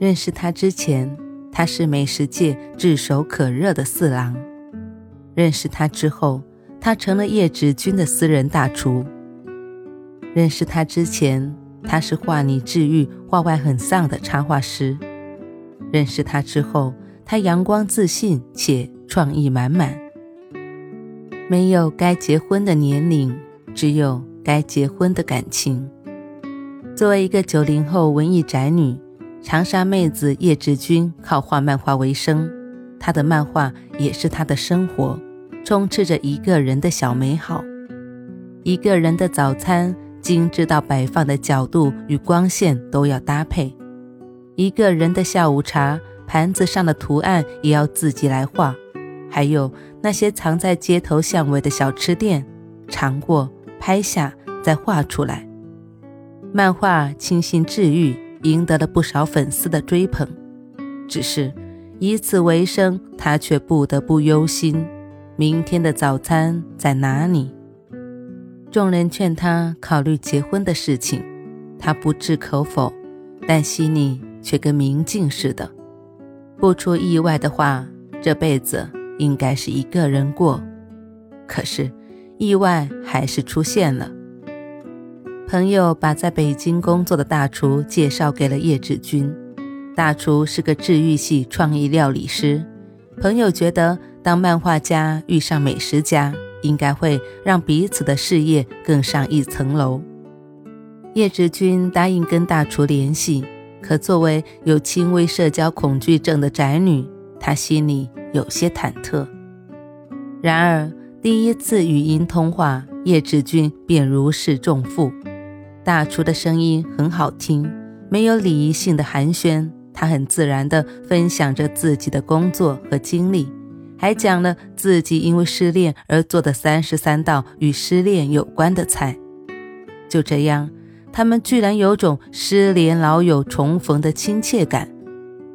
认识他之前，他是美食界炙手可热的四郎；认识他之后，他成了叶芷君的私人大厨。认识他之前，他是画里治愈、画外很丧的插画师；认识他之后，他阳光自信且创意满满。没有该结婚的年龄，只有该结婚的感情。作为一个九零后文艺宅女。长沙妹子叶芷君靠画漫画为生，她的漫画也是她的生活，充斥着一个人的小美好。一个人的早餐，精致到摆放的角度与光线都要搭配；一个人的下午茶，盘子上的图案也要自己来画。还有那些藏在街头巷尾的小吃店，尝过、拍下再画出来。漫画清新治愈。赢得了不少粉丝的追捧，只是以此为生，他却不得不忧心明天的早餐在哪里。众人劝他考虑结婚的事情，他不置可否，但心里却跟明镜似的。不出意外的话，这辈子应该是一个人过。可是意外还是出现了。朋友把在北京工作的大厨介绍给了叶志军。大厨是个治愈系创意料理师。朋友觉得，当漫画家遇上美食家，应该会让彼此的事业更上一层楼。叶志军答应跟大厨联系，可作为有轻微社交恐惧症的宅女，她心里有些忐忑。然而，第一次语音通话，叶志军便如释重负。大厨的声音很好听，没有礼仪性的寒暄，他很自然地分享着自己的工作和经历，还讲了自己因为失恋而做的三十三道与失恋有关的菜。就这样，他们居然有种失联老友重逢的亲切感，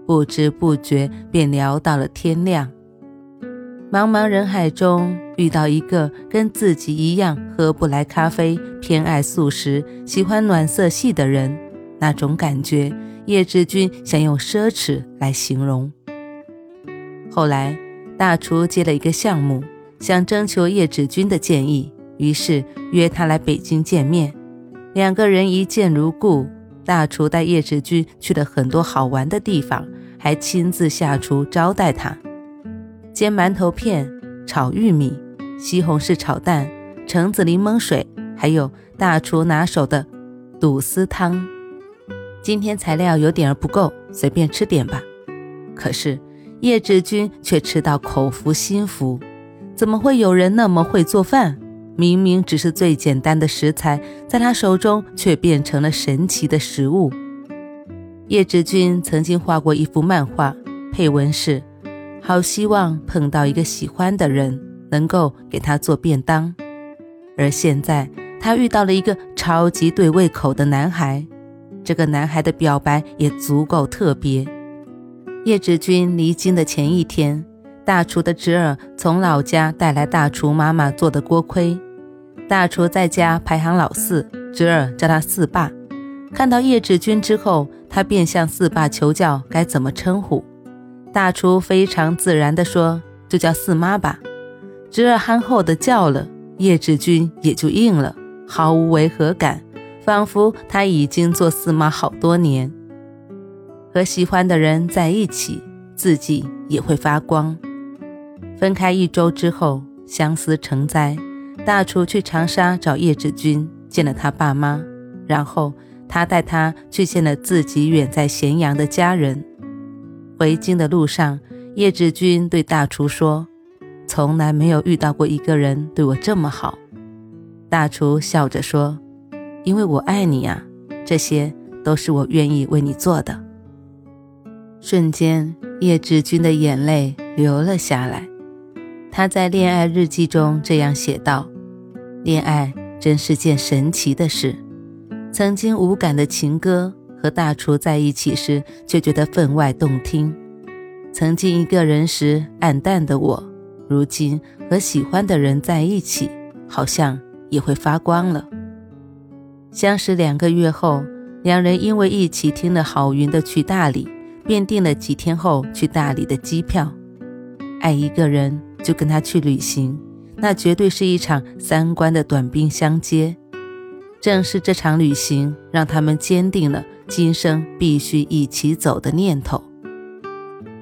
不知不觉便聊到了天亮。茫茫人海中遇到一个跟自己一样喝不来咖啡、偏爱素食、喜欢暖色系的人，那种感觉，叶志军想用奢侈来形容。后来，大厨接了一个项目，想征求叶志军的建议，于是约他来北京见面。两个人一见如故，大厨带叶志军去了很多好玩的地方，还亲自下厨招待他。煎馒头片、炒玉米、西红柿炒蛋、橙子柠檬水，还有大厨拿手的肚丝汤。今天材料有点儿不够，随便吃点吧。可是叶志军却吃到口服心服。怎么会有人那么会做饭？明明只是最简单的食材，在他手中却变成了神奇的食物。叶志军曾经画过一幅漫画，配文是。好希望碰到一个喜欢的人，能够给他做便当。而现在，他遇到了一个超级对胃口的男孩。这个男孩的表白也足够特别。叶芷君离京的前一天，大厨的侄儿从老家带来大厨妈妈做的锅盔。大厨在家排行老四，侄儿叫他四爸。看到叶芷君之后，他便向四爸求教该怎么称呼。大厨非常自然地说：“就叫四妈吧。”侄儿憨厚地叫了，叶志军也就应了，毫无违和感，仿佛他已经做四妈好多年。和喜欢的人在一起，自己也会发光。分开一周之后，相思成灾，大厨去长沙找叶志军，见了他爸妈，然后他带他去见了自己远在咸阳的家人。回京的路上，叶志军对大厨说：“从来没有遇到过一个人对我这么好。”大厨笑着说：“因为我爱你呀，这些都是我愿意为你做的。”瞬间，叶志军的眼泪流了下来。他在恋爱日记中这样写道：“恋爱真是件神奇的事。曾经无感的情歌，和大厨在一起时却觉得分外动听；曾经一个人时暗淡的我，如今和喜欢的人在一起，好像也会发光了。”相识两个月后，两人因为一起听了郝云的《去大理》，便订了几天后去大理的机票。爱一个人。就跟他去旅行，那绝对是一场三观的短兵相接。正是这场旅行，让他们坚定了今生必须一起走的念头。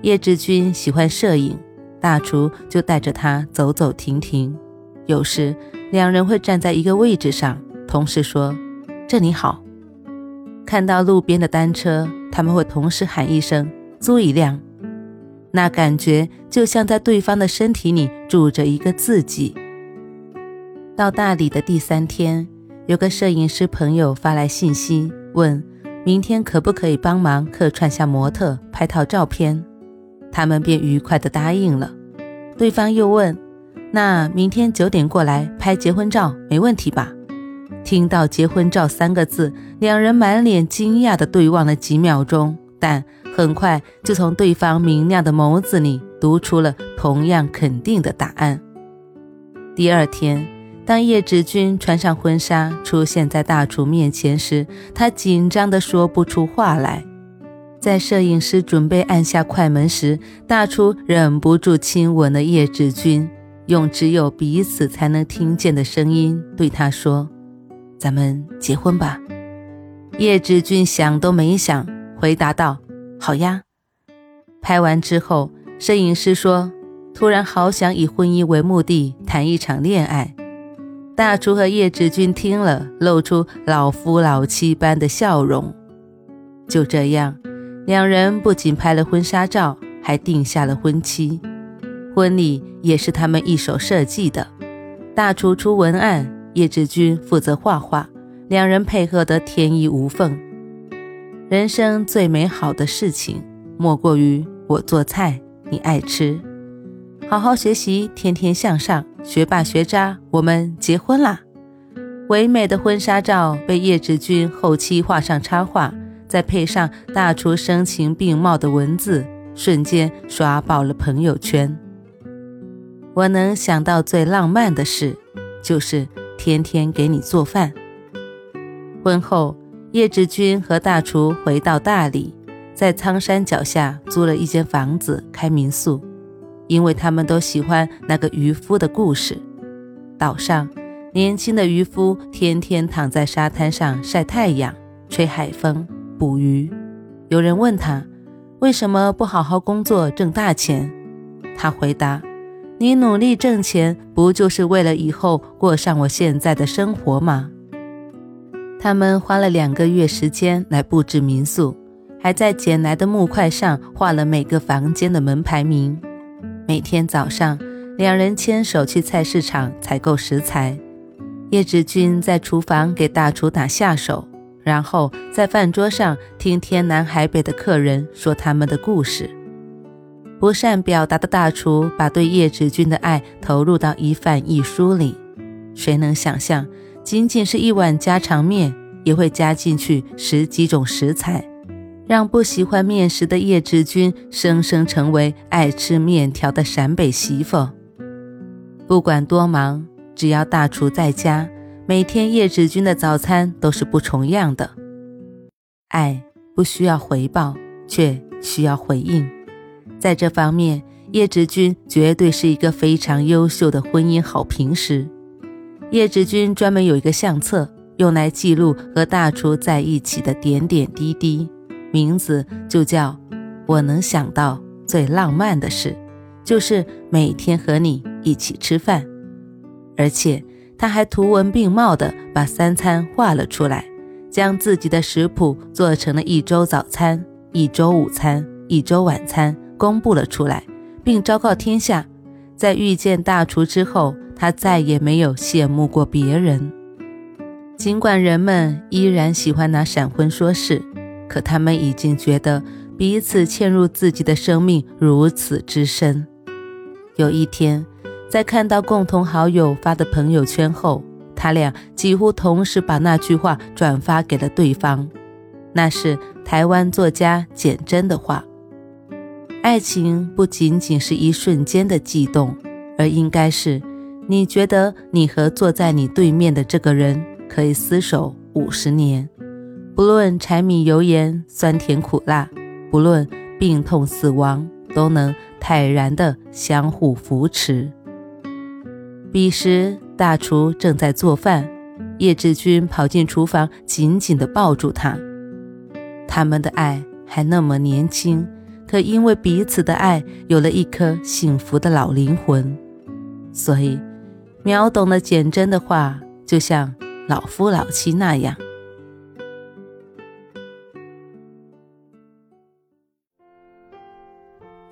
叶志军喜欢摄影，大厨就带着他走走停停。有时两人会站在一个位置上，同时说：“这里好。”看到路边的单车，他们会同时喊一声：“租一辆。”那感觉就像在对方的身体里住着一个自己。到大理的第三天，有个摄影师朋友发来信息，问明天可不可以帮忙客串下模特，拍套照片。他们便愉快地答应了。对方又问：“那明天九点过来拍结婚照，没问题吧？”听到“结婚照”三个字，两人满脸惊讶地对望了几秒钟，但。很快就从对方明亮的眸子里读出了同样肯定的答案。第二天，当叶芷君穿上婚纱出现在大厨面前时，他紧张的说不出话来。在摄影师准备按下快门时，大厨忍不住亲吻了叶芷君，用只有彼此才能听见的声音对他说：“咱们结婚吧。”叶芷君想都没想，回答道。好呀，拍完之后，摄影师说：“突然好想以婚姻为目的谈一场恋爱。”大厨和叶志军听了，露出老夫老妻般的笑容。就这样，两人不仅拍了婚纱照，还定下了婚期。婚礼也是他们一手设计的，大厨出文案，叶志军负责画画，两人配合得天衣无缝。人生最美好的事情，莫过于我做菜，你爱吃。好好学习，天天向上，学霸学渣，我们结婚啦！唯美的婚纱照被叶志军后期画上插画，再配上大厨声情并茂的文字，瞬间刷爆了朋友圈。我能想到最浪漫的事，就是天天给你做饭。婚后。叶志军和大厨回到大理，在苍山脚下租了一间房子开民宿，因为他们都喜欢那个渔夫的故事。岛上年轻的渔夫天天躺在沙滩上晒太阳、吹海风、捕鱼。有人问他为什么不好好工作挣大钱，他回答：“你努力挣钱，不就是为了以后过上我现在的生活吗？”他们花了两个月时间来布置民宿，还在捡来的木块上画了每个房间的门牌名。每天早上，两人牵手去菜市场采购食材。叶志军在厨房给大厨打下手，然后在饭桌上听天南海北的客人说他们的故事。不善表达的大厨把对叶志军的爱投入到一饭一书里。谁能想象？仅仅是一碗家常面，也会加进去十几种食材，让不喜欢面食的叶志军生生成为爱吃面条的陕北媳妇。不管多忙，只要大厨在家，每天叶志军的早餐都是不重样的。爱不需要回报，却需要回应。在这方面，叶志军绝对是一个非常优秀的婚姻好评师。叶志军专门有一个相册，用来记录和大厨在一起的点点滴滴，名字就叫“我能想到最浪漫的事，就是每天和你一起吃饭”。而且他还图文并茂地把三餐画了出来，将自己的食谱做成了一周早餐、一周午餐、一周晚餐公布了出来，并昭告天下。在遇见大厨之后。他再也没有羡慕过别人，尽管人们依然喜欢拿闪婚说事，可他们已经觉得彼此嵌入自己的生命如此之深。有一天，在看到共同好友发的朋友圈后，他俩几乎同时把那句话转发给了对方。那是台湾作家简真的话：“爱情不仅仅是一瞬间的悸动，而应该是你觉得你和坐在你对面的这个人可以厮守五十年，不论柴米油盐、酸甜苦辣，不论病痛死亡，都能泰然的相互扶持。”彼时，大厨正在做饭，叶志军跑进厨房，紧紧地抱住他。他们的爱还那么年轻，可因为彼此的爱，有了一颗幸福的老灵魂。所以，秒懂了简真的话，就像老夫老妻那样。